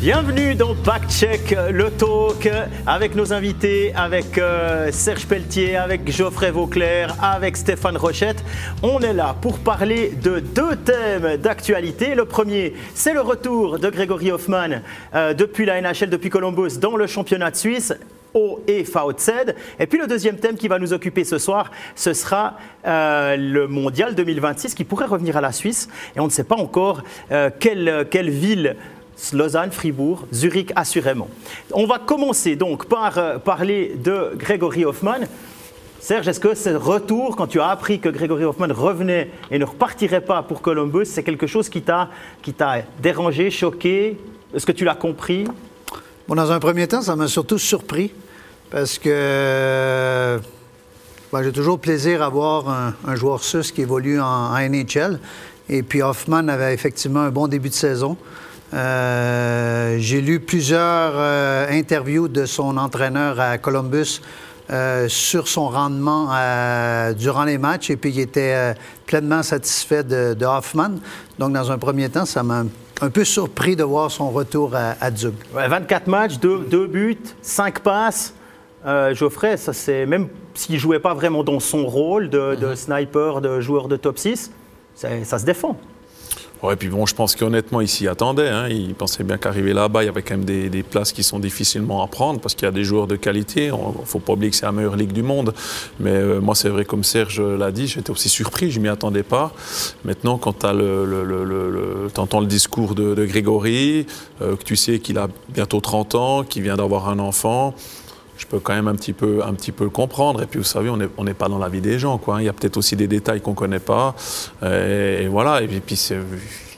Bienvenue dans Back Check, le talk, avec nos invités, avec euh, Serge Pelletier, avec Geoffrey Vauclair, avec Stéphane Rochette. On est là pour parler de deux thèmes d'actualité. Le premier, c'est le retour de Grégory Hoffman euh, depuis la NHL, depuis Columbus, dans le championnat de Suisse au et VZ. Et puis le deuxième thème qui va nous occuper ce soir, ce sera euh, le Mondial 2026 qui pourrait revenir à la Suisse. Et on ne sait pas encore quelle, quelle ville Lausanne, Fribourg, Zurich assurément. On va commencer donc par euh, parler de Grégory Hoffman. Serge, est-ce que ce retour, quand tu as appris que Grégory Hoffman revenait et ne repartirait pas pour Columbus, c'est quelque chose qui t'a dérangé, choqué? Est-ce que tu l'as compris? Bon, Dans un premier temps, ça m'a surtout surpris parce que ben, j'ai toujours plaisir à voir un, joueur suisse qui évolue en, en NHL. Et puis Hoffman avait effectivement un bon début de saison. Euh, j'ai lu plusieurs euh, interviews de son entraîneur à Columbus euh, sur son rendement durant les matchs et puis il était pleinement satisfait de, Hoffman. Donc, dans un premier temps, ça m'a un peu surpris de voir son retour à, à 24 matchs, 2 buts, 5 passes. Geoffrey, ça c'est même s'il ne jouait pas vraiment dans son rôle de, de, mm-hmm. sniper, de joueur de top 6, ça se défend. Ouais, puis bon, je pense qu'honnêtement, il s'y attendait. Hein. Il pensait bien qu'arriver là-bas, il y avait quand même des, places qui sont difficilement à prendre parce qu'il y a des joueurs de qualité. Il ne faut pas oublier que c'est la meilleure ligue du monde. Mais euh, moi, c'est vrai, comme Serge l'a dit, j'étais aussi surpris, je ne m'y attendais pas. Maintenant, quand tu le, le, entends le discours de, Grégory, euh, que tu sais qu'il a bientôt 30 ans, qu'il vient d'avoir un enfant, je peux quand même un petit peu, un petit peu le comprendre. Et puis, vous savez, on n'est pas dans la vie des gens. Quoi. Il y a peut-être aussi des détails qu'on ne connaît pas. Et, voilà. Et puis, puis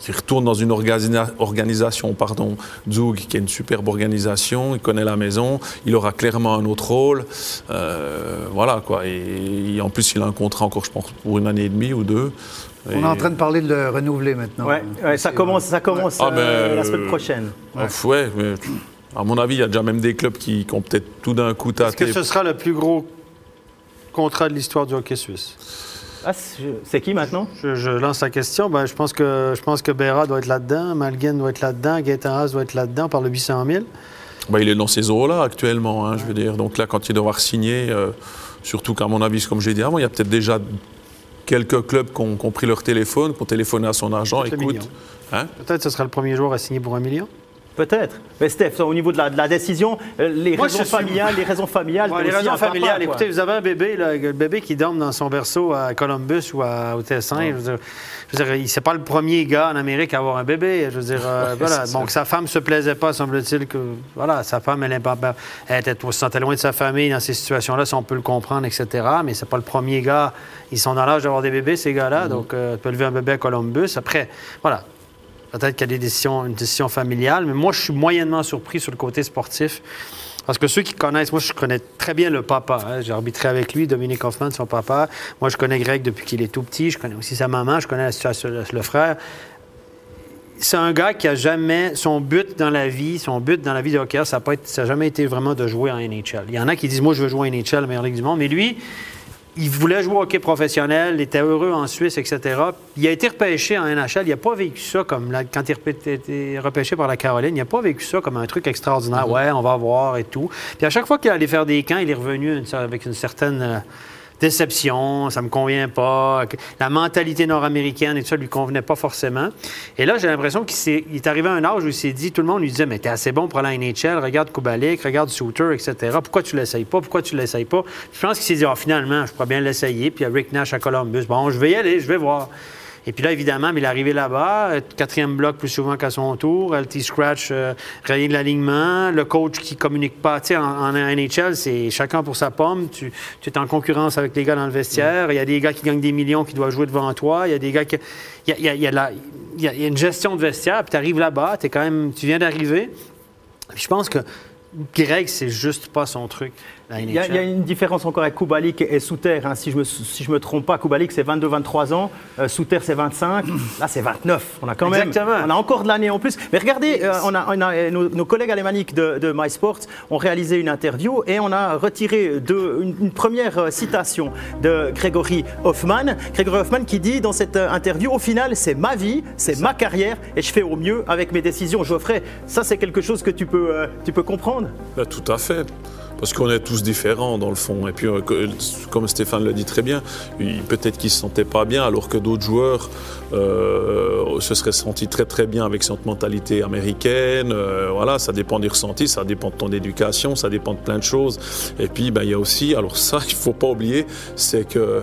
il retourne dans une organisation, pardon, Zug, qui est une superbe organisation, il connaît la maison, il aura clairement un autre rôle. Euh, voilà, quoi. Et, en plus, il a un contrat encore, je pense, pour une année et demie ou deux. On est en train de parler de le renouveler maintenant. Ouais, ça commence, ça commence ah, euh, la semaine prochaine. ouais mais à mon avis, il y a déjà même des clubs qui, ont peut-être tout d'un coup tâté. Est-ce que ce sera le plus gros contrat de l'histoire du hockey suisse? Ah, c'est qui maintenant? Je, lance la question. Ben, je pense que je pense que Béra doit être là-dedans, Malguen doit être là-dedans, Gaetan doit être là-dedans par le 800 000. Ben, il est dans ces eaux-là actuellement, hein, je veux dire. Donc là, quand il devra signer, euh, surtout qu'à mon avis, comme j'ai dit avant, il y a peut-être déjà quelques clubs qui ont, pris leur téléphone, qui ont téléphoné à son agent. Écoute, hein? Peut-être que ce sera le premier joueur à signer pour un million. Peut-être. Mais Steph, au niveau de la, décision, euh, les raisons familiales, les raisons familiales. les raisons familiales. Écoutez, vous avez un bébé, le bébé qui dorme dans son berceau à Columbus ou à, au Tessin. Je veux dire, c'est pas le premier gars en Amérique à avoir un bébé. Je veux dire, euh, voilà. Donc, sa femme se plaisait pas, semble-t-il, que voilà, sa femme, elle, elle était, se sentait loin de sa famille dans ces situations-là, si on peut le comprendre, etc. Mais c'est pas le premier gars. Ils sont dans l'âge d'avoir des bébés, ces gars-là. Mm-hmm. Donc, euh, tu peux élever un bébé à Columbus. Après, voilà. Peut-être qu'il y a des décisions, une décision familiale, mais moi, je suis moyennement surpris sur le côté sportif. Parce que ceux qui connaissent, moi, je connais très bien le papa. Hein. J'ai arbitré avec lui, Dominique Hoffman, son papa. Moi, je connais Greg depuis qu'il est tout petit. Je connais aussi sa maman. Je connais la situation le frère. C'est un gars qui a jamais. Son but dans la vie, son but dans la vie de hockey, ça n'a jamais été vraiment de jouer en NHL. Il y en a qui disent Moi, je veux jouer en NHL, meilleure ligue du monde. Mais lui, il voulait jouer au hockey professionnel, il était heureux en Suisse, etc. Il a été repêché en NHL. Il n'a pas vécu ça comme quand il a été repêché par la Caroline. Il n'a pas vécu ça comme un truc extraordinaire. Mm-hmm. Ouais, on va voir et tout. Puis à chaque fois qu'il allait faire des camps, il est revenu avec une certaine euh, déception, ça me convient pas, la mentalité nord-américaine et tout ça lui convenait pas forcément. Et là, j'ai l'impression qu'il est, arrivé à un âge où il s'est dit, tout le monde lui disait, mais t'es assez bon pour la NHL, regarde Kubalik, regarde Souter, etc. Pourquoi tu l'essayes pas? Pourquoi tu l'essayes pas? Je pense qu'il s'est dit, ah, finalement, je pourrais bien l'essayer. Puis il y a Rick Nash à Columbus. Bon, je vais y aller, je vais voir. Et puis là, évidemment, il est arrivé là-bas, euh, quatrième bloc plus souvent qu'à son tour, LT Scratch, euh, de l'alignement, le coach qui communique pas. Tu sais, en, NHL, c'est chacun pour sa pomme. Tu, es en concurrence avec les gars dans le vestiaire. Il y a des gars qui gagnent des millions qui doivent jouer devant toi. Il y a des gars qui. Il y a, une gestion de vestiaire, puis tu arrives là-bas, quand même, tu viens d'arriver. Je pense que Greg, c'est juste pas son truc. Il y, a, il y, a une différence encore avec Kubalik et Souter. Hein. Si je me si je me trompe pas, Kubalik c'est 22-23 ans, euh, Souter c'est 25. Là c'est 29. On a quand même, Exactement. on a encore de l'année en plus. Mais regardez, euh, on a, on a, euh, nos, nos, collègues alémaniques de, de MySports ont réalisé une interview et on a retiré de, une, une, première citation de Grégory Hoffman. Grégory Hoffman qui dit dans cette interview, au final c'est ma vie, c'est ma carrière et je fais au mieux avec mes décisions. Geoffrey, ça c'est quelque chose que tu peux, euh, tu peux comprendre? Ben, Tout à fait. Parce qu'on est tous différents dans le fond. Et puis, euh, comme Stéphane le dit très bien, peut-être qu'il ne se sentait pas bien, alors que d'autres joueurs euh, se seraient sentis très très bien avec cette mentalité américaine. Euh, voilà, ça dépend du ressenti, ça dépend de ton éducation, ça dépend de plein de choses. Et puis, ben, il y a aussi, alors ça, il ne faut pas oublier, c'est que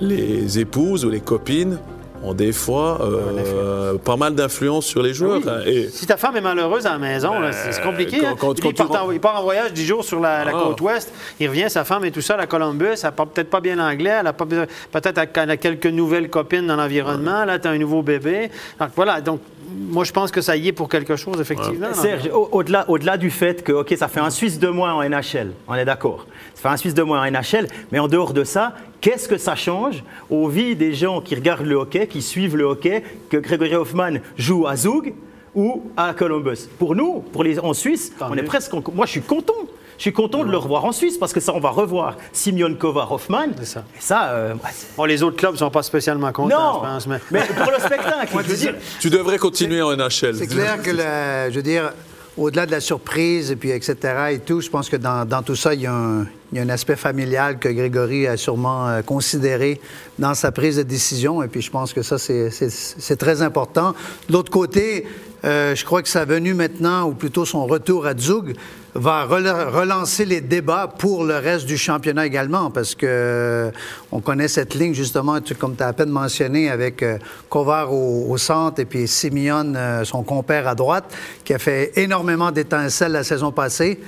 les épouses ou les copines ont des fois euh, pas mal d'influence sur les joueurs. Oui. Et... Si ta femme est malheureuse à la maison, c'est compliqué. Quand, hein? quand, quand il, part en, il, part en, voyage 10 jours sur la, la ah. côte ouest, il revient, sa femme est tout seule à Columbus, elle parle peut-être pas bien anglais, elle a peut-être elle a quelques nouvelles copines dans l'environnement, là, tu as un nouveau bébé. Donc voilà, donc moi, je pense que ça y est pour quelque chose, effectivement. Ouais. Serge, au-delà au -delà du fait que, OK, ça fait un Suisse de moins en NHL, on est d'accord. Ça fait un Suisse de moins en NHL, mais en dehors de ça, qu'est-ce que ça change aux vies des gens qui regardent le hockey, qui suivent le hockey, que Grégory Hoffman joue à Zug ou à Columbus? Pour nous, pour les, en Suisse, Tant on mieux. est presque. Moi, je suis content. Je suis content de le revoir en Suisse parce que ça, on va revoir Simeon Kova Hoffman. Ça. Et ça, euh, bon, les autres clubs ne sont pas spécialement contents, non, je pense. Mais, mais pour le spectacle, je veux dire. Tu devrais continuer en NHL. C'est clair que, la, je veux dire, au-delà de la surprise et puis etc. et tout, je pense que dans, dans tout ça, il y, a un, il y, a un, aspect familial que Grégory a sûrement euh, considéré dans sa prise de décision. Et puis je pense que ça, c'est très important. De l'autre côté, euh, je crois que sa venue maintenant, ou plutôt son retour à Zug, va relancer les débats pour le reste du championnat également, parce que euh, on connaît cette ligne justement, comme tu as à peine mentionné, avec euh, au, au, centre et puis Simeon, euh, son compère à droite, qui a fait énormément d'étincelles la saison passée.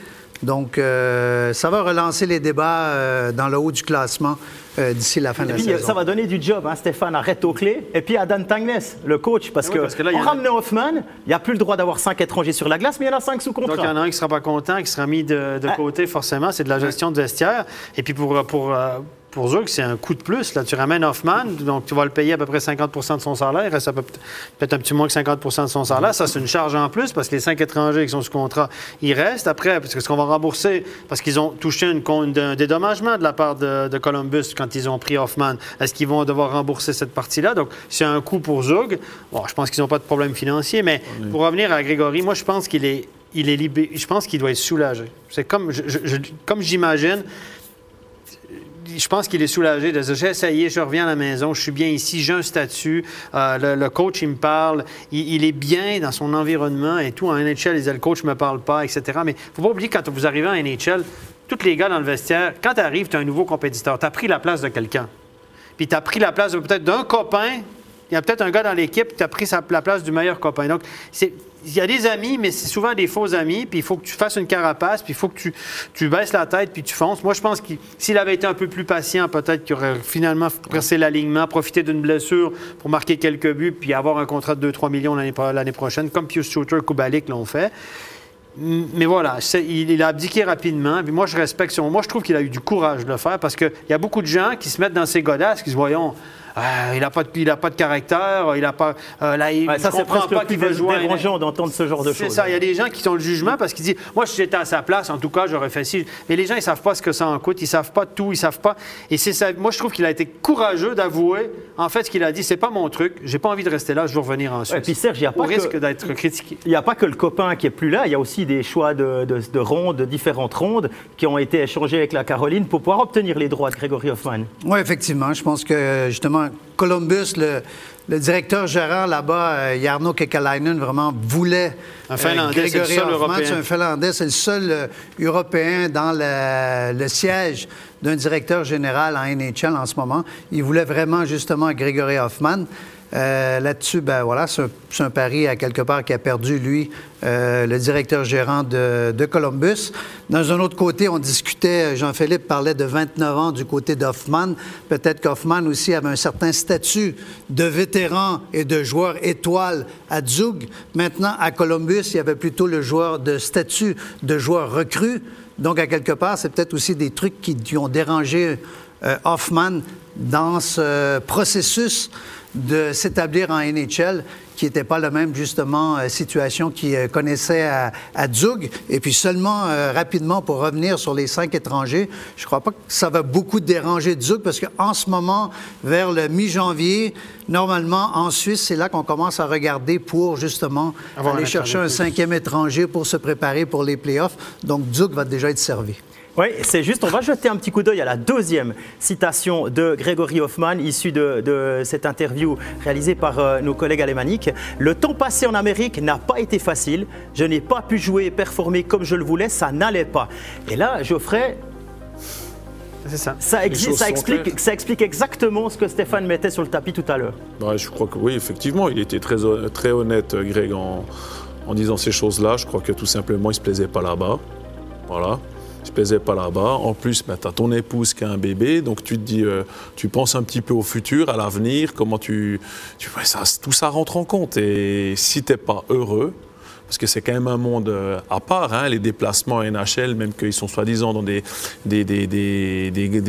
Donc, euh, ça va relancer les débats euh, dans le haut du classement euh, d'ici la fin de la saison. Ça va donner du job, hein, Stéphane, arrête aux clés. Et puis à Dan Tangnes, le coach, parce, oui, que, parce que là, on a... ramenait Hoffman, il n'y a plus le droit d'avoir cinq étrangers sur la glace, mais il y en a cinq sous contrat. Donc, il y en a un qui ne sera pas content, qui sera mis de, de côté, forcément. C'est de la gestion de vestiaire. Et puis, pour, pour pour Zug, c'est un coup de plus. Là, tu ramènes Hoffman, donc tu vas le payer à peu près 50% de son salaire. Il reste peut-être un petit moins que 50% de son salaire. Ça, c'est une charge en plus parce que les cinq étrangers qui sont sous contrat, ils restent. Après, parce que ce qu'on va rembourser, parce qu'ils ont touché une, un dédommagement de la part de, de, Columbus quand ils ont pris Hoffman, est-ce qu'ils vont devoir rembourser cette partie-là? Donc, c'est un coût pour Zug. Bon, je pense qu'ils n'ont pas de problème financier, mais oui. pour revenir à Grégory, moi, je pense qu'il est, il est libéré. Je pense qu'il doit être soulagé. C'est comme, je, je, comme j'imagine je pense qu'il est soulagé de dire j'ai essayé, je reviens à la maison, je suis bien ici, j'ai un statut, euh, le, coach il me parle, il, est bien dans son environnement et tout. En NHL, il disait le coach ne me parle pas, etc. Mais il ne faut pas oublier quand vous arrivez en NHL, tous les gars dans le vestiaire, quand tu arrives, tu es un nouveau compétiteur, tu as pris la place de quelqu'un. Puis tu as pris la place peut-être d'un copain. Il y a peut-être un gars dans l'équipe qui a pris la place du meilleur copain. Donc, c'est il y a des amis, mais c'est souvent des faux amis, puis il faut que tu fasses une carapace, puis il faut que tu, tu baisses la tête, puis tu fonces. Moi, je pense que s'il avait été un peu plus patient, peut-être qu'il aurait finalement pressé l'alignement, profité d'une blessure pour marquer quelques buts, puis avoir un contrat de 2-3 millions l'année prochaine, comme Pius Shooter, Kubalik l'ont fait. Mais voilà, il, a abdiqué rapidement. Puis moi, je respecte son. Moi, je trouve qu'il a eu du courage de le faire parce qu'il y a beaucoup de gens qui se mettent dans ces godasses, qui se voyons. Euh, il n'a pas, de, pas de caractère, il n'a pas. Euh, là, il ouais, ça, c'est presque pas qu'il veut jouer. dérangeant d'entendre ce genre de choses. C'est ça. Il y a des gens qui ont le jugement parce qu'ils disent Moi, si j'étais à sa place, en tout cas, j'aurais fait ci. Mais les gens, ils ne savent pas ce que ça en coûte, ils ne savent pas tout, ils ne savent pas. Et c'est ça. Moi, je trouve qu'il a été courageux d'avouer, en fait, ce qu'il a dit c'est pas mon truc, j'ai pas envie de rester là, je veux revenir en Suisse. Ouais, puis Serge, il n'y a pas Au que, risque d'être critiqué. Il n'y a pas que le copain qui est plus là, il y a aussi des choix de, de, de rondes, de différentes rondes qui ont été échangés avec la Caroline pour pouvoir obtenir les droits de Grégory Hoffman. Oui, effectivement. Je pense que justement, Columbus, le, le directeur gérant là-bas, euh, Jarno Kekalainen, vraiment voulait un Finlandais, euh, Grégory c'est le seul Hoffman. Européen. C'est un Finlandais, c'est le seul euh, Européen dans le, le siège d'un directeur général en NHL en ce moment. Il voulait vraiment justement Grégory Hoffman. Euh, là-dessus, ben voilà, c'est un, pari à quelque part qui a perdu, lui, euh, le directeur gérant de, de, Columbus. Dans un autre côté, on discutait, Jean-Philippe parlait de 29 ans du côté d'Hoffman. Peut-être qu'Hoffman aussi avait un certain statut de vétéran et de joueur étoile à Zug. Maintenant, à Columbus, il y avait plutôt le joueur de statut de joueur recru. Donc, à quelque part, c'est peut-être aussi des trucs qui, ont dérangé euh, Hoffman dans ce processus de s'établir en NHL qui n'était pas la même, justement, euh, situation qu'il euh, connaissait à, Zug. Et puis seulement, rapidement, pour revenir sur les cinq étrangers, je ne crois pas que ça va beaucoup déranger Zug parce qu'en ce moment, vers le mi-janvier, normalement, en Suisse, c'est là qu'on commence à regarder pour, justement, aller chercher un cinquième étranger pour se préparer pour les playoffs. Donc, Zug va déjà être servi. Oui, c'est juste, on va jeter un petit coup d'œil à la deuxième citation de Grégory Hoffman, issue de, cette interview réalisée par euh, nos collègues alémaniques. Le temps passé en Amérique n'a pas été facile. Je n'ai pas pu jouer et performer comme je le voulais, ça n'allait pas. Et là, Geoffrey, ça. Ça, explique, ça, explique, exactement ce que Stéphane mettait sur le tapis tout à l'heure. je crois que oui, effectivement, il était très, très honnête, Greg, en, en disant ces choses-là. Je crois que tout simplement, il ne se plaisait pas là-bas. Voilà ne plaisait pas là-bas. En plus, ben, tu as ton épouse qui a un bébé, donc tu te dis, euh, tu penses un petit peu au futur, à l'avenir, comment tu. tu ça, tout ça rentre en compte. Et si tu n'es pas heureux, parce que c'est quand même un monde euh, à part, hein, les déplacements NHL, même qu'ils sont soi-disant dans des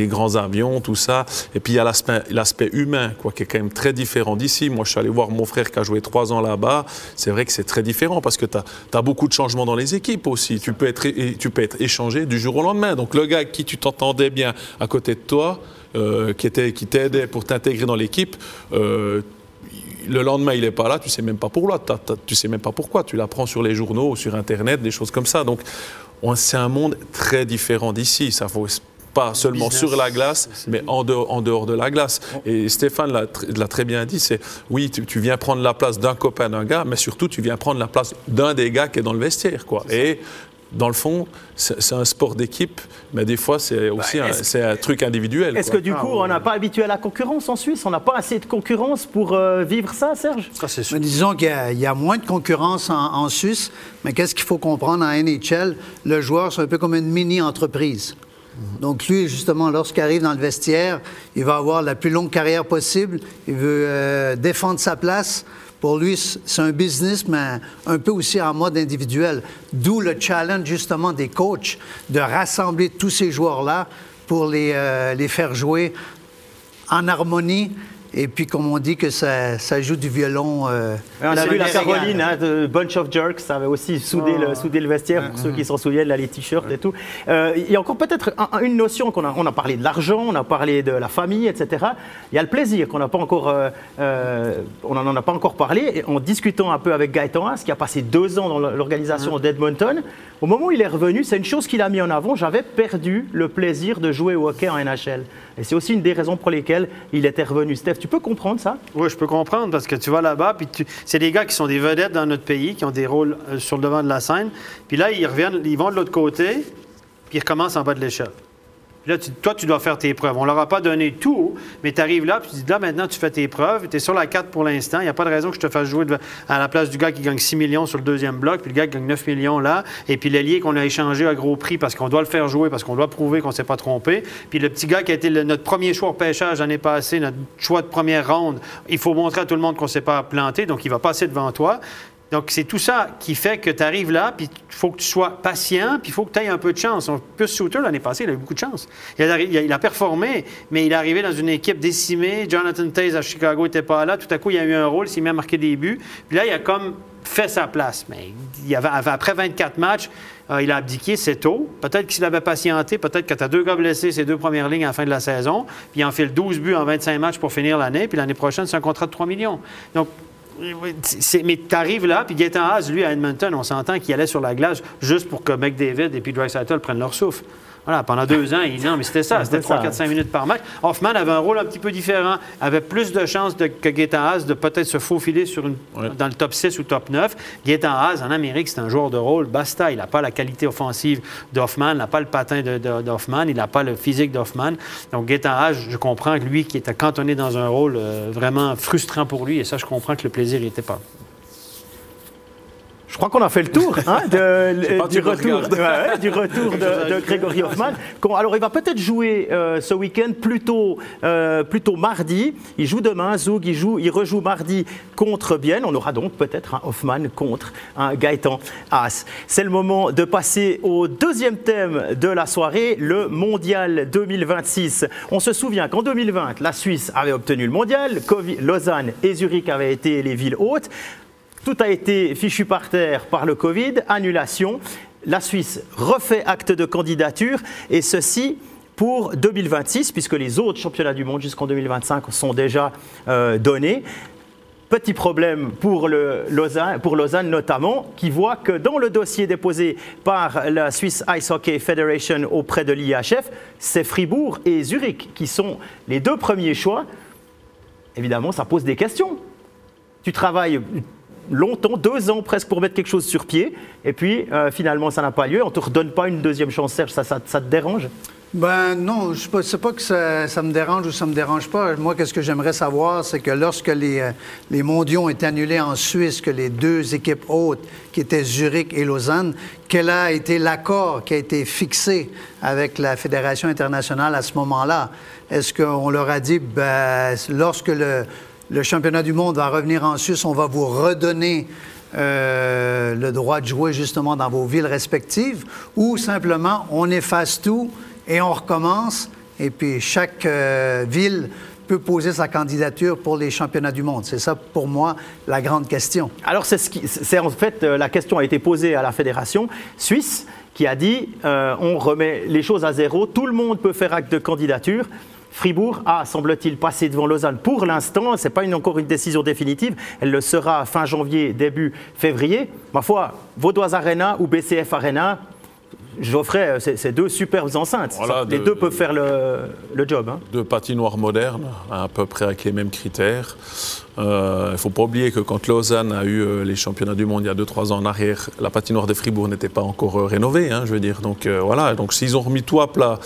grands avions, tout ça. Et puis il y a l'aspect humain, quoi, qui est quand même très différent d'ici. Moi, je suis allé voir mon frère qui a joué trois ans là-bas. C'est vrai que c'est très différent parce que tu as, beaucoup de changements dans les équipes aussi. Tu peux, être, échangé du jour au lendemain. Donc le gars qui tu t'entendais bien à côté de toi, euh, qui t'aidait pour t'intégrer dans l'équipe, euh, le lendemain, il n'est pas là, tu sais même pas pourquoi. Tu sais même pas pourquoi. Tu l'apprends sur les journaux, sur Internet, des choses comme ça. Donc, c'est un monde très différent d'ici. Ça faut pas seulement sur la glace, mais en dehors, de la glace. Et Stéphane l'a très bien dit, c'est oui, tu, viens prendre la place d'un copain d'un gars, mais surtout tu viens prendre la place d'un des gars qui est dans le vestiaire. Quoi. Et dans le fond, c'est un sport d'équipe, mais des fois, c'est aussi bah, un, truc individuel. Est-ce que du coup, on n'a pas habitué à la concurrence en Suisse? On n'a pas assez de concurrence pour euh, vivre ça, Serge? Mais Disons qu'il y, a moins de concurrence en, Suisse, mais qu'est-ce qu'il faut comprendre en NHL Le joueur, c'est un peu comme une mini-entreprise. Donc lui, justement, lorsqu'il arrive dans le vestiaire, il va avoir la plus longue carrière possible, il veut euh, défendre sa place. Pour lui, c'est un business, mais un peu aussi en mode individuel. D'où le challenge, justement, des coachs de rassembler tous ces joueurs-là pour les, euh, les faire jouer en harmonie et puis, comme on dit que ça, ça joue du violon. Euh, on a vu la Caroline, hein, de Bunch of Jerks, ça avait aussi soudé, le, soudé le vestiaire, pour ceux qui s'en souviennent, là, les t-shirts et tout. Euh, il y a encore peut-être une notion qu'on a, on a parlé de l'argent, on a parlé de la famille, etc. Il y a le plaisir qu'on n'a pas encore, euh, on n'en a pas encore parlé. en discutant un peu avec Gaëtan Haas, qui a passé deux ans dans l'organisation d'Edmonton, au moment où il est revenu, c'est une chose qu'il a mis en avant. J'avais perdu le plaisir de jouer au hockey en NHL. Et c'est aussi une des raisons pour lesquelles il était revenu. Steph, tu peux comprendre ça? Oui, je peux comprendre parce que tu vas là-bas, puis c'est des gars qui sont des vedettes dans notre pays, qui ont des rôles euh, sur le devant de la scène. Puis là, ils reviennent, ils vont de l'autre côté, puis ils recommencent en bas de l'échelle là, toi, tu dois faire tes preuves. On ne leur a pas donné tout, mais tu arrives là, puis tu dis là, maintenant, tu fais tes preuves. Tu es sur la carte pour l'instant. Il n'y a pas de raison que je te fasse jouer à la place du gars qui gagne 6 millions sur le deuxième bloc, puis le gars qui gagne 9 millions là, et puis l'allié qu'on a échangé à gros prix parce qu'on doit le faire jouer, parce qu'on doit prouver qu'on ne s'est pas trompé. Puis le petit gars qui a été notre premier choix au pêchage l'année passée, notre choix de première ronde, il faut montrer à tout le monde qu'on ne s'est pas planté, donc il va passer devant toi. Donc, c'est tout ça qui fait que tu arrives là, puis il faut que tu sois patient, puis il faut que tu aies un peu de chance. Plus Shooter, l'année passée, il a eu beaucoup de chance. Il a, performé, mais il est arrivé dans une équipe décimée. Jonathan Taze à Chicago n'était pas là. Tout à coup, il a eu un rôle, il s'est mis à marquer des buts. Puis là, il a comme fait sa place. Mais après 24 matchs, euh, il a abdiqué, c'est tôt. Peut-être qu'il avait patienté, peut-être que tu as deux gars blessés, ces deux premières lignes à la fin de la saison, puis il en fait le 12 buts en 25 matchs pour finir l'année, puis l'année prochaine, c'est un contrat de 3 millions. Donc, mais tu arrives là, puis Gaetan Haas, lui, à Edmonton, on s'entend qu'il allait sur la glace juste pour que McDavid et puis Dreisaitl prennent leur souffle. Voilà, pendant deux ans, il non, mais c'était ça, c'était 3, 4, 5 minutes par match. Hoffman avait un rôle un petit peu différent, avait plus de chances de, que Gaetan Haas de peut-être se faufiler sur une, dans le top 6 ou top 9. Gaetan Haas, en Amérique, c'est un joueur de rôle, basta. Il n'a pas la qualité offensive d'Hoffman, il n'a pas le patin d'Hoffman, il n'a pas le physique d'Hoffman. Donc, Gaetan Haas, je comprends que lui, qui était cantonné dans un rôle euh, vraiment frustrant pour lui, et ça, je comprends que le plaisir n'était pas. Je crois qu'on a fait le tour hein, de, du, retour, du, retour, de, de Grégory Hoffman. Alors, il va peut-être jouer euh, ce week-end plutôt, euh, plutôt mardi. Il joue demain, Zoug, il, joue, il rejoue mardi contre Bienne. On aura donc peut-être un Hoffman contre un Gaëtan Haas. C'est le moment de passer au deuxième thème de la soirée, le Mondial 2026. On se souvient qu'en 2020, la Suisse avait obtenu le Mondial, Lausanne et Zurich avaient été les villes hautes. Tout a été fichu par terre par le Covid, annulation. La Suisse refait acte de candidature et ceci pour 2026, puisque les autres championnats du monde jusqu'en 2025 sont déjà euh, donnés. Petit problème pour, pour Lausanne notamment, qui voit que dans le dossier déposé par la Swiss Ice Hockey Federation auprès de l'IHF, c'est Fribourg et Zurich qui sont les deux premiers choix. Évidemment, ça pose des questions. Tu travailles longtemps, deux ans presque pour mettre quelque chose sur pied, et puis euh, finalement ça n'a pas lieu. On ne te redonne pas une deuxième chance, Serge, ça, ça, te dérange? Ben non, je ne pas que ça, me dérange ou ça me dérange pas. Moi, qu'est-ce que j'aimerais savoir, c'est que lorsque les, euh, les mondiaux ont été annulés en Suisse, que les deux équipes hautes, qui étaient Zurich et Lausanne, quel a été l'accord qui a été fixé avec la Fédération internationale à ce moment-là? Est-ce qu'on leur a dit, ben, lorsque le, le championnat du monde va revenir en Suisse, on va vous redonner euh, le droit de jouer justement dans vos villes respectives, ou simplement on efface tout et on recommence, et puis chaque euh, ville peut poser sa candidature pour les championnats du monde. C'est ça, pour moi, la grande question. Alors, c'est ce en fait euh, la question a été posée à la fédération suisse qui a dit on remet les choses à zéro, tout le monde peut faire acte de candidature. Fribourg a, semble-t-il, passé devant Lausanne pour l'instant. Ce n'est pas encore une décision définitive. Elle le sera fin janvier, début février. Ma foi, Vaudois Arena ou BCF Arena, Geoffrey, c'est deux superbes enceintes. les deux peuvent faire le, job. Hein. Deux patinoires modernes, à peu près avec les mêmes critères. Euh, il ne faut pas oublier que quand Lausanne a eu euh, les championnats du monde il y a 2-3 ans en arrière, la patinoire de Fribourg n'était pas encore euh, rénovée, hein, je veux dire. Donc voilà, donc s'ils ont remis tout à plat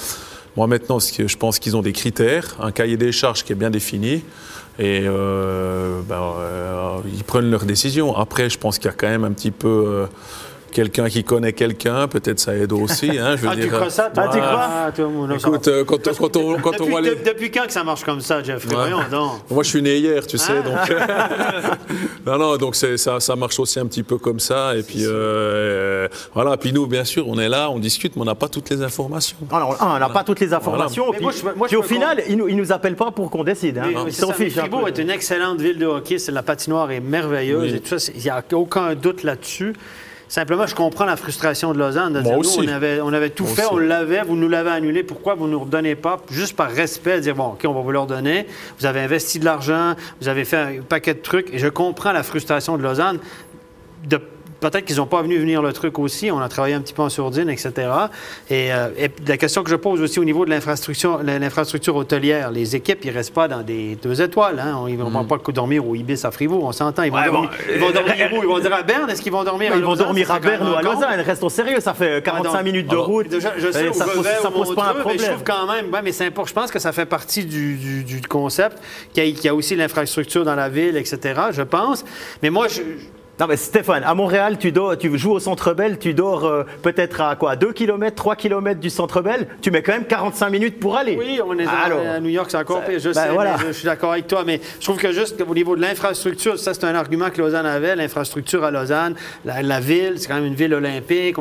moi, maintenant, je pense qu'ils ont des critères, un cahier des charges qui est bien défini. Et euh, ben, euh, ils prennent leurs décisions. Après, je pense qu'il y a quand même un petit peu euh, quelqu'un qui connaît quelqu'un, peut-être ça aide aussi. Hein, je veux ah, dire. tu crois ça? Toi? Ah, tu crois ah, Écoute, euh, quand, quand, on, quand depuis, on voit les... Depuis quand que ça marche comme ça, Jeff? Voyons, Moi, je suis né hier, tu sais. Donc... non, non, donc ça, ça marche aussi un petit peu comme ça. Et puis, euh, voilà. Puis nous, bien sûr, on est là, on discute, mais on n'a pas toutes les informations. Alors, on n'a pas toutes les informations. Puis, moi, je, au final, ils ne nous, appellent pas pour qu'on décide. Hein. ils s'en fichent. Fribourg est une excellente ville de hockey. La patinoire est merveilleuse. Il n'y a aucun doute là-dessus. Simplement, je comprends la frustration de Lausanne. De dire, nous, on avait, on avait tout fait, on l'avait, vous nous l'avez annulé. Pourquoi vous ne nous redonnez pas, juste par respect, dire, bon, OK, on va vous le redonner. Vous avez investi de l'argent, vous avez fait un paquet de trucs. Et je comprends la frustration de Lausanne de Peut-être qu'ils n'ont pas venu venir le truc aussi. On a travaillé un petit peu en sourdine, etc. Euh, et, la question que je pose aussi au niveau de l'infrastructure, l'infrastructure hôtelière, les équipes, ils ne restent pas dans des deux étoiles. Hein. Ils ne vont mm. pas dormir au Ibis à Fribourg, on s'entend. Ils vont, dormir, ils vont dormir où? Ils vont dormir à Berne? Est-ce qu'ils vont dormir à Ils vont dormir à Berne ou à Lausanne. Restons sérieux, ça fait 45 minutes de route. je sais, ça ne pose, pas un problème. Mais je trouve quand même, mais c'est important. Je pense que ça fait partie du, concept, qu'il y, a aussi l'infrastructure dans la ville, etc., je pense. Mais moi, je non mais Stéphane, à Montréal, tu, dors, tu joues au Centre Bell, tu dors euh, peut-être à quoi 2 km, 3 km du Centre Bell, tu mets quand même 45 minutes pour aller. Oui, on est à New York, c'est encore pire, je ben sais, je, suis d'accord avec toi, mais je trouve que juste au niveau de l'infrastructure, ça c'est un argument que Lausanne avait, l'infrastructure à Lausanne, la, ville, c'est quand même une ville olympique.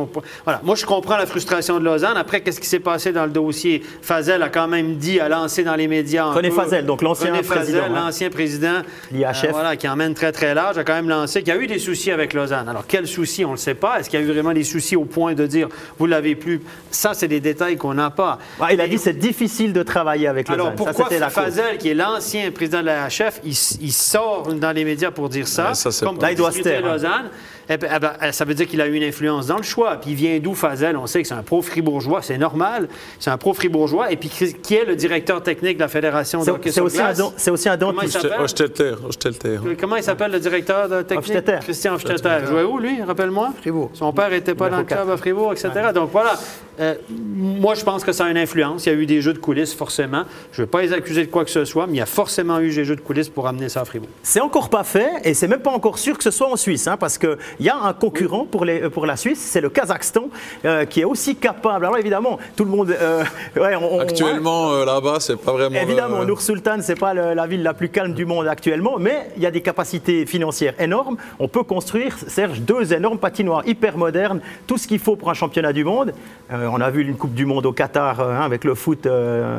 voilà, moi je comprends la frustration de Lausanne. Après, qu'est-ce qui s'est passé dans le dossier? Fazel a quand même dit, a lancé dans les médias... René Fazel, donc l'ancien président. Hein. l'ancien président, l'IHF. Euh, voilà, qui emmène très très large, a quand même lancé, qu'il y a eu des soucis avec Lausanne. Alors, quels soucis, on ne le sait pas. Est-ce qu'il y a eu vraiment des soucis au point de dire, vous l'avez plus? Ça, c'est des détails qu'on n'a pas. il a dit c'est difficile de travailler avec Lausanne. Alors, pourquoi ça, Fazel, qui est l'ancien président de la HF, il, sort dans les médias pour dire ça, comme là, il doit se taire. Hein. Lausanne? Ça veut dire qu'il a eu une influence dans le choix. Puis il vient d'où Fazel? On sait que c'est un pro-fribourgeois, c'est normal. C'est un pro-fribourgeois. Et puis qui est le directeur technique de la Fédération de aussi C'est aussi un don. Comment il s'appelle? Le directeur technique? Christian Hofstetter. Jouait où, lui? Rappelle-moi. Fribourg. Son père n'était pas dans le club à Fribourg, etc. Donc voilà. Euh, moi, je pense que ça a une influence. Il y a eu des jeux de coulisses, forcément. Je ne veux pas les accuser de quoi que ce soit, mais il y a forcément eu des jeux de coulisses pour amener ça à Fribourg. C'est encore pas fait et c'est même pas encore sûr que ce soit en Suisse, hein, parce qu'il y a un concurrent pour, les, pour la Suisse, c'est le Kazakhstan, euh, qui est aussi capable. Alors évidemment, tout le monde. Euh, actuellement, là-bas, c'est pas vraiment. Évidemment, Nour Sultan, c'est pas la ville la plus calme du monde actuellement, mais il y a des capacités financières énormes. On peut construire, Serge, deux énormes patinoires hyper modernes, tout ce qu'il faut pour un championnat du monde. on a vu une Coupe du Monde au Qatar hein, avec le foot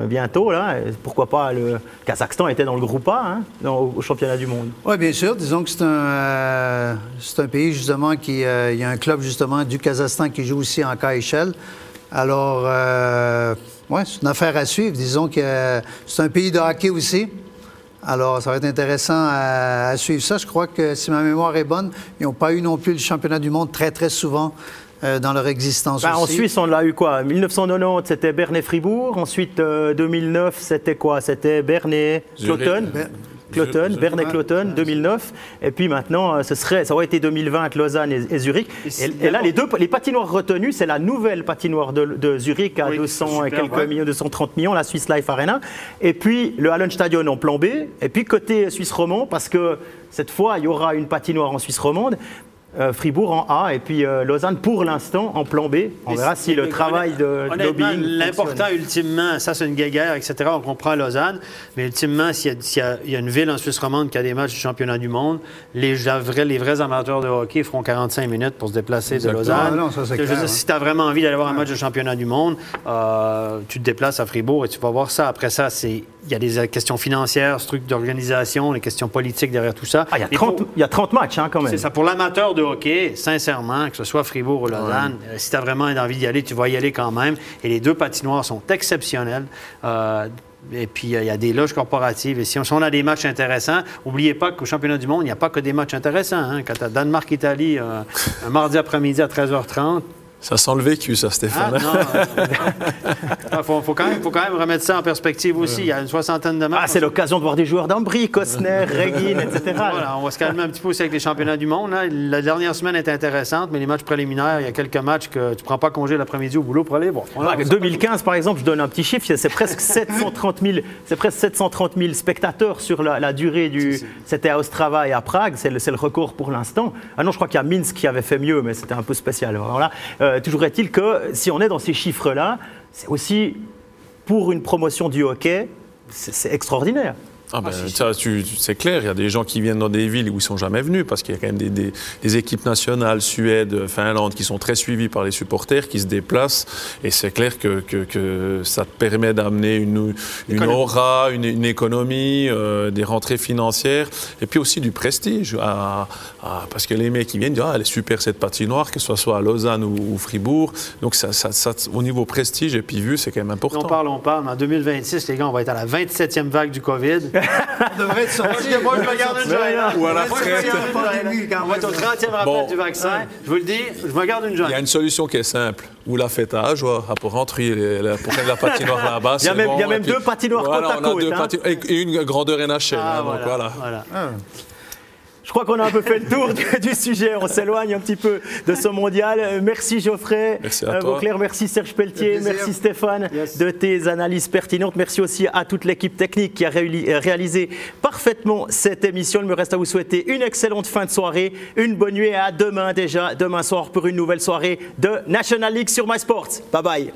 bientôt. Là. Pourquoi pas le Kazakhstan était dans le groupe A hein, au, championnat du monde. Oui, bien sûr. Disons que c'est un, euh, c'est un pays justement qui euh, il y a un club justement du Kazakhstan qui joue aussi en KHL. Alors, euh, ouais, c'est une affaire à suivre. Disons que c'est un pays de hockey aussi. Alors, ça va être intéressant à, suivre ça. Je crois que si ma mémoire est bonne, ils n'ont pas eu non plus le championnat du monde très, très souvent. dans leur existence ben, aussi. En Suisse, on l'a eu quoi? 1990, c'était Bernay-Fribourg. Ensuite, 2009, c'était quoi? C'était Bernay-Cloton. Cloton, Bernet Cloton, 2009. Et puis maintenant, euh, ce serait, ça aurait été 2020 Lausanne et, Zurich. Et, là, les deux les patinoires retenues, c'est la nouvelle patinoire de, Zurich à 200 et quelques millions, 230 millions, la Swiss Life Arena. Et puis le Hallenstadion en plan B. Et puis côté Suisse romand, parce que cette fois, il y aura une patinoire en Suisse romande. Euh, Fribourg en A et puis euh, Lausanne pour l'instant en plan B. On verra si le travail de lobbying. L'important, ultimement, ça c'est une guéguerre, etc. On comprend Lausanne, mais ultimement, s'il y, y, a une ville en Suisse romande qui a des matchs du championnat du monde, les, vrais, les vrais amateurs de hockey feront 45 minutes pour se déplacer de Lausanne. Ah si tu as vraiment envie d'aller voir un match de championnat du monde, euh, tu te déplaces à Fribourg et tu vas voir ça. Après ça, c'est il y a des questions financières, trucs d'organisation, les questions politiques derrière tout ça. Ah, il, y a 30, il y a 30 matchs hein, quand même. C'est ça. Pour l'amateur de hockey, sincèrement, que ce soit Fribourg ou Lausanne, euh, si tu as vraiment envie d'y aller, tu vas y aller quand même. Et les deux patinoires sont exceptionnelles. Euh, et puis, il y a des loges corporatives. Et si on, a des matchs intéressants, n'oubliez pas qu'au championnat du monde, il n'y a pas que des matchs intéressants. Hein. Quand tu as Danemark-Italie euh, un mardi après-midi à 13h30, ça sent le vécu, ça, Stéphane. Ah, il faut, faut, quand même, remettre ça en perspective aussi. Il y a une soixantaine de matchs. Ah, c'est l'occasion de voir des joueurs d'Ambry, Cosner, Regin, etc. Voilà, on va se calmer un petit peu aussi avec les championnats du monde. La dernière semaine est intéressante, mais les matchs préliminaires, il y a quelques matchs que tu ne prends pas congé l'après-midi au boulot pour aller voir. 2015, par exemple, je donne un petit chiffre, c'est presque 730 000, presque 730 000 spectateurs sur la, durée du. C'était à Ostrava et à Prague, c'est le, le, record pour l'instant. Ah non, je crois qu'il y a Minsk qui avait fait mieux, mais c'était un peu spécial. Voilà. Euh, euh, toujours est-il que si on est dans ces chiffres-là, c'est aussi pour une promotion du hockey, c'est extraordinaire. Ah ben, ah, c'est clair, il y a des gens qui viennent dans des villes où ils sont jamais venus parce qu'il y a quand même des, équipes nationales, Suède, Finlande, qui sont très suivies par les supporters, qui se déplacent. Et c'est clair que, que, ça permet d'amener une, une aura, une, économie, euh, des rentrées financières et puis aussi du prestige. parce que les mecs qui viennent disent Ah, elle est super cette patinoire, que ce soit à Lausanne ou, Fribourg. Donc ça, ça, au niveau prestige et puis vue, c'est quand même important. On parle, on parle. En 2026, les gars, on va être à la 27e vague du COVID. On devrait être sorti. Moi, je me garde une joie. Ou à la retraite. On va être au 30e rappel du vaccin. Je vous le dis, je me garde une joie. Il y a une solution qui est simple. Vous la à joie pour rentrer pour la patinoire là-bas. Il y a même, il y a même deux patinoires côte à côte. Hein. Et une grandeur NHL. Ah, hein, voilà. Je crois qu'on a un peu fait le tour du, sujet. On s'éloigne un petit peu de ce mondial. Euh, merci Geoffrey. Merci à euh, toi. Merci Serge Pelletier. Merci Stéphane de tes analyses pertinentes. Merci aussi à toute l'équipe technique qui a euh, réalisé parfaitement cette émission. Il me reste à vous souhaiter une excellente fin de soirée, une bonne nuit et à demain déjà, demain soir pour une nouvelle soirée de National League sur MySports. Bye bye.